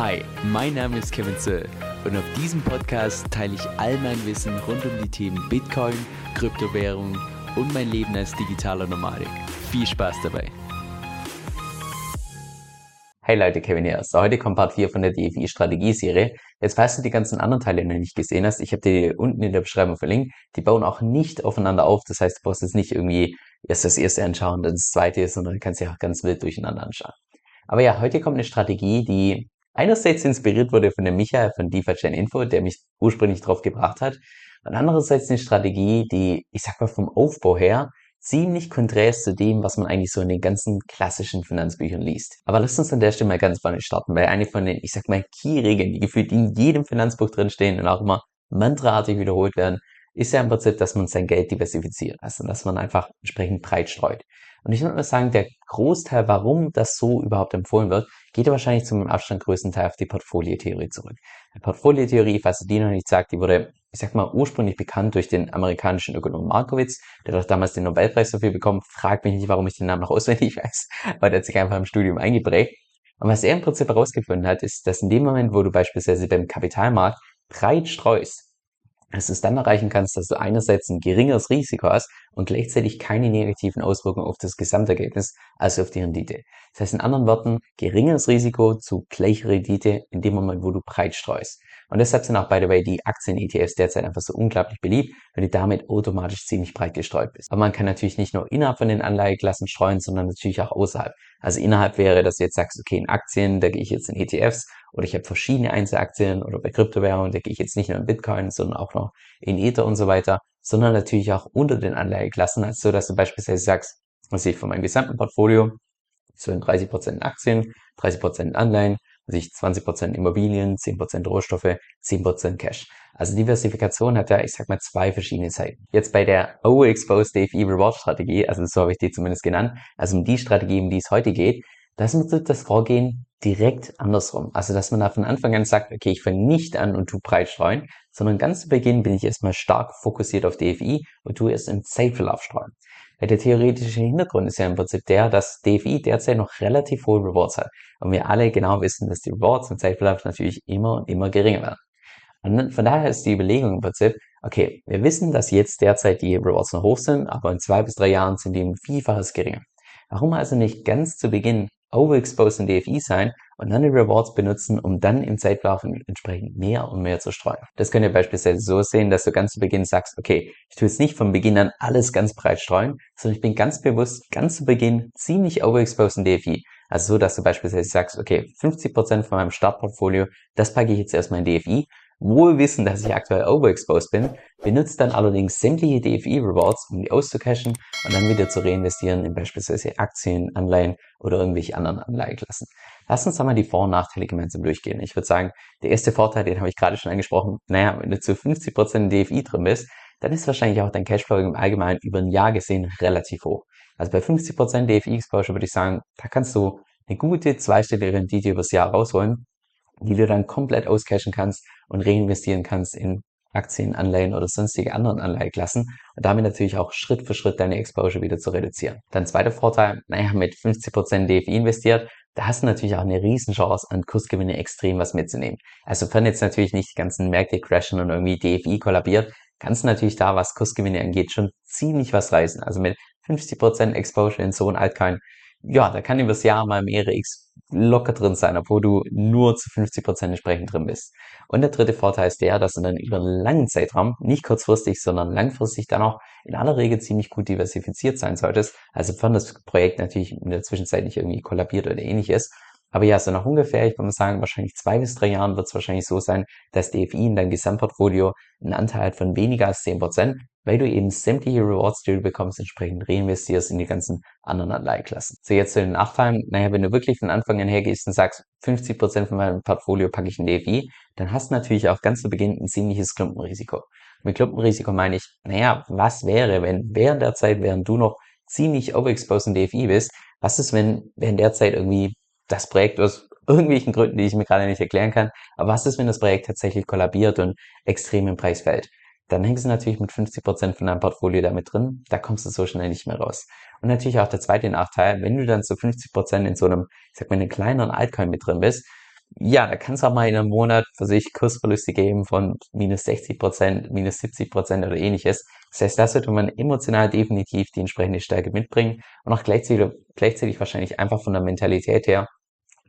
Hi, mein Name ist Kevin Zöll und auf diesem Podcast teile ich all mein Wissen rund um die Themen Bitcoin, Kryptowährung und mein Leben als digitaler Nomadik. Viel Spaß dabei! Hey Leute, Kevin hier. So, heute kommt Part 4 von der DFI Strategieserie. Jetzt, falls du die ganzen anderen Teile noch nicht gesehen hast, ich habe die unten in der Beschreibung verlinkt. Die bauen auch nicht aufeinander auf. Das heißt, du brauchst jetzt nicht irgendwie erst das erste anschauen, dann das zweite, sondern du kannst dich auch ganz wild durcheinander anschauen. Aber ja, heute kommt eine Strategie, die einerseits inspiriert wurde von dem Michael von DeFi Chain Info, der mich ursprünglich drauf gebracht hat. Und andererseits eine Strategie, die, ich sag mal, vom Aufbau her ziemlich konträr ist zu dem, was man eigentlich so in den ganzen klassischen Finanzbüchern liest. Aber lasst uns an der Stelle mal ganz vorne starten, weil eine von den, ich sag mal, Key-Regeln, die gefühlt in jedem Finanzbuch drinstehen und auch immer mantraartig wiederholt werden, ist ja im Prinzip, dass man sein Geld diversifiziert, also dass man einfach entsprechend breit streut. Und ich würde mal sagen, der Großteil, warum das so überhaupt empfohlen wird, geht wahrscheinlich zum Abstand größten Teil auf die Portfoliotheorie zurück. Die Portfoliotheorie, falls ihr die noch nicht sagt, die wurde, ich sag mal, ursprünglich bekannt durch den amerikanischen Ökonom Markowitz, der hat damals den Nobelpreis dafür bekommen. Fragt mich nicht, warum ich den Namen noch auswendig weiß, weil der hat sich einfach im Studium eingeprägt. Und was er im Prinzip herausgefunden hat, ist, dass in dem Moment, wo du beispielsweise beim Kapitalmarkt breit streust, dass du es dann erreichen kannst, dass du einerseits ein geringeres Risiko hast und gleichzeitig keine negativen Auswirkungen auf das Gesamtergebnis, also auf die Rendite. Das heißt in anderen Worten, geringeres Risiko zu gleicher Rendite in dem Moment, wo du breit streust. Und deshalb sind auch, by the way, die Aktien-ETFs derzeit einfach so unglaublich beliebt, weil du damit automatisch ziemlich breit gestreut bist. Aber man kann natürlich nicht nur innerhalb von den Anleiheklassen streuen, sondern natürlich auch außerhalb. Also innerhalb wäre, dass du jetzt sagst, okay, in Aktien, da gehe ich jetzt in ETFs oder ich habe verschiedene Einzelaktien oder bei Kryptowährungen, da gehe ich jetzt nicht nur in Bitcoin, sondern auch noch in Ether und so weiter, sondern natürlich auch unter den Anleiheklassen, also so, dass du beispielsweise sagst, was ich von meinem gesamten Portfolio, so in 30% Aktien, 30% Anleihen, sich 20% Immobilien, 10% Rohstoffe, 10% Cash. Also Diversifikation hat ja, ich sag mal, zwei verschiedene Seiten. Jetzt bei der Overexposed DFI Reward Strategie, also so habe ich die zumindest genannt, also um die Strategie, um die es heute geht, das ist das Vorgehen direkt andersrum. Also, dass man da von Anfang an sagt, okay, ich fange nicht an und tu breit streuen, sondern ganz zu Beginn bin ich erstmal stark fokussiert auf DFI und tu erst im Zeitverlauf streuen. Der theoretische Hintergrund ist ja im Prinzip der, dass DFI derzeit noch relativ hohe Rewards hat. Und wir alle genau wissen, dass die Rewards im Zeitverlauf natürlich immer und immer geringer werden. Und von daher ist die Überlegung im Prinzip, okay, wir wissen, dass jetzt derzeit die Rewards noch hoch sind, aber in zwei bis drei Jahren sind die um Vielfaches geringer. Warum also nicht ganz zu Beginn overexposed in DFI sein und dann die Rewards benutzen, um dann im Zeitverlauf entsprechend mehr und mehr zu streuen. Das könnt ihr beispielsweise so sehen, dass du ganz zu Beginn sagst, okay, ich tue jetzt nicht von Beginn an alles ganz breit streuen, sondern ich bin ganz bewusst ganz zu Beginn ziemlich overexposed in DFI. Also so, dass du beispielsweise sagst, okay, 50% von meinem Startportfolio, das packe ich jetzt erstmal in DFI wohl wissen, dass ich aktuell overexposed bin, benutzt dann allerdings sämtliche DFI-Rewards, um die auszucashen und dann wieder zu reinvestieren in beispielsweise Aktien, Anleihen oder irgendwelche anderen Anleiheklassen. Lass uns einmal die Vor- und Nachteile gemeinsam durchgehen. Ich würde sagen, der erste Vorteil, den habe ich gerade schon angesprochen, naja, wenn du zu 50% DFI drin bist, dann ist wahrscheinlich auch dein Cashflow im Allgemeinen über ein Jahr gesehen relativ hoch. Also bei 50% DFI-Exposure würde ich sagen, da kannst du eine gute zweistellige Rendite übers Jahr rausholen die du dann komplett auscashen kannst und reinvestieren kannst in Aktien, Anleihen oder sonstige anderen Anleiheklassen und damit natürlich auch Schritt für Schritt deine Exposure wieder zu reduzieren. Dann zweiter Vorteil, naja, mit 50% DFI investiert, da hast du natürlich auch eine Riesenchance, an Kursgewinne extrem was mitzunehmen. Also wenn jetzt natürlich nicht die ganzen Märkte crashen und irgendwie DFI kollabiert, kannst du natürlich da, was Kursgewinne angeht, schon ziemlich was reißen. Also mit 50% Exposure in so ein Altcoin, ja, da kann übers Jahr mal mehrere X locker drin sein, obwohl du nur zu 50 Prozent entsprechend drin bist. Und der dritte Vorteil ist der, dass du dann über einen langen Zeitraum, nicht kurzfristig, sondern langfristig dann auch in aller Regel ziemlich gut diversifiziert sein solltest. Also wenn das Projekt natürlich in der Zwischenzeit nicht irgendwie kollabiert oder ähnliches. Aber ja, so nach ungefähr, ich würde mal sagen, wahrscheinlich zwei bis drei Jahren wird es wahrscheinlich so sein, dass DFI in deinem Gesamtportfolio einen Anteil hat von weniger als 10%, weil du eben sämtliche Rewards, die du bekommst, entsprechend reinvestierst in die ganzen anderen Anleiheklassen. So, jetzt zu den Nachteilen. Naja, wenn du wirklich von Anfang an hergehst und sagst, 50% von meinem Portfolio packe ich in DFI, dann hast du natürlich auch ganz zu Beginn ein ziemliches Klumpenrisiko. Mit Klumpenrisiko meine ich, naja, was wäre, wenn während der Zeit, während du noch ziemlich overexposed in DFI bist, was ist, wenn während der Zeit irgendwie das Projekt aus irgendwelchen Gründen, die ich mir gerade nicht erklären kann, aber was ist, wenn das Projekt tatsächlich kollabiert und extrem im Preis fällt? Dann hängst du natürlich mit 50% von deinem Portfolio damit drin. Da kommst du so schnell nicht mehr raus. Und natürlich auch der zweite Nachteil, wenn du dann zu 50% in so einem, ich sag mal, einem kleineren Altcoin mit drin bist, ja, da kann es auch mal in einem Monat für sich Kursverluste geben von minus 60 Prozent, minus 70 Prozent oder ähnliches. Das heißt, da sollte man emotional definitiv die entsprechende Stärke mitbringen und auch gleichzeitig, gleichzeitig wahrscheinlich einfach von der Mentalität her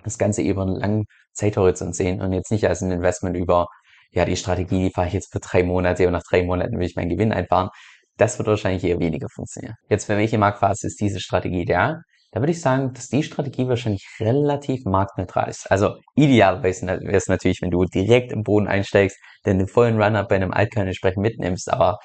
das Ganze über einen langen Zeithorizont sehen und jetzt nicht als ein Investment über, ja, die Strategie, die fahre ich jetzt für drei Monate und nach drei Monaten will ich meinen Gewinn einfahren. Das wird wahrscheinlich eher weniger funktionieren. Jetzt, für welche Marktphase ist diese Strategie ideal? Da würde ich sagen, dass die Strategie wahrscheinlich relativ marktneutral ist. Also idealerweise wäre es natürlich, wenn du direkt im Boden einsteigst, denn den vollen Run-Up bei einem Altcoin entsprechend mitnimmst. Aber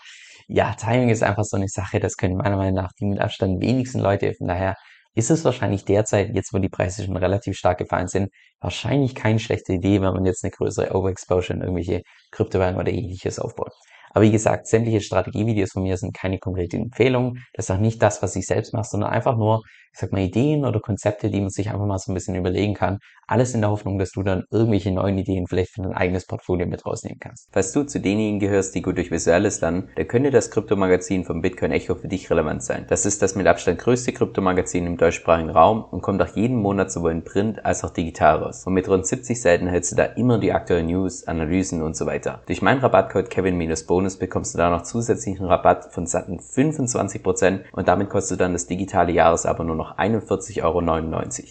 ja, Timing ist einfach so eine Sache, das können meiner Meinung nach die mit Abstand wenigsten Leute. Von daher ist es wahrscheinlich derzeit, jetzt wo die Preise schon relativ stark gefallen sind, wahrscheinlich keine schlechte Idee, wenn man jetzt eine größere Overexposure in irgendwelche Kryptowährungen oder ähnliches aufbaut. Aber wie gesagt, sämtliche Strategievideos von mir sind keine konkrete Empfehlung. Das ist auch nicht das, was ich selbst mache, sondern einfach nur, ich sag mal, Ideen oder Konzepte, die man sich einfach mal so ein bisschen überlegen kann. Alles in der Hoffnung, dass du dann irgendwelche neuen Ideen vielleicht für dein eigenes Portfolio mit rausnehmen kannst. Falls du zu denjenigen gehörst, die gut durch Visuelles lernen, dann könnte das Kryptomagazin vom Bitcoin Echo für dich relevant sein. Das ist das mit Abstand größte Kryptomagazin im deutschsprachigen Raum und kommt auch jeden Monat sowohl in Print als auch digital raus. Und mit rund 70 Seiten hältst du da immer die aktuellen News, Analysen und so weiter. Durch meinen Rabattcode Kevin-Bonus Bonus bekommst du da noch zusätzlichen Rabatt von satten 25% und damit kostet dann das digitale Jahresabo nur noch 41,99 Euro.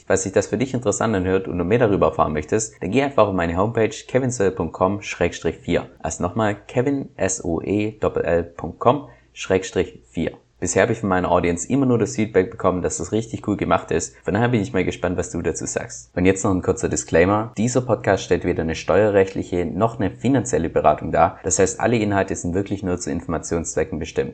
Falls sich das für dich interessant anhört und du mehr darüber erfahren möchtest, dann geh einfach auf meine Homepage kevinsoe.com-4. Also nochmal kevinsoe.com-4. Bisher habe ich von meiner Audience immer nur das Feedback bekommen, dass das richtig cool gemacht ist. Von daher bin ich mal gespannt, was du dazu sagst. Und jetzt noch ein kurzer Disclaimer. Dieser Podcast stellt weder eine steuerrechtliche noch eine finanzielle Beratung dar. Das heißt, alle Inhalte sind wirklich nur zu Informationszwecken bestimmt.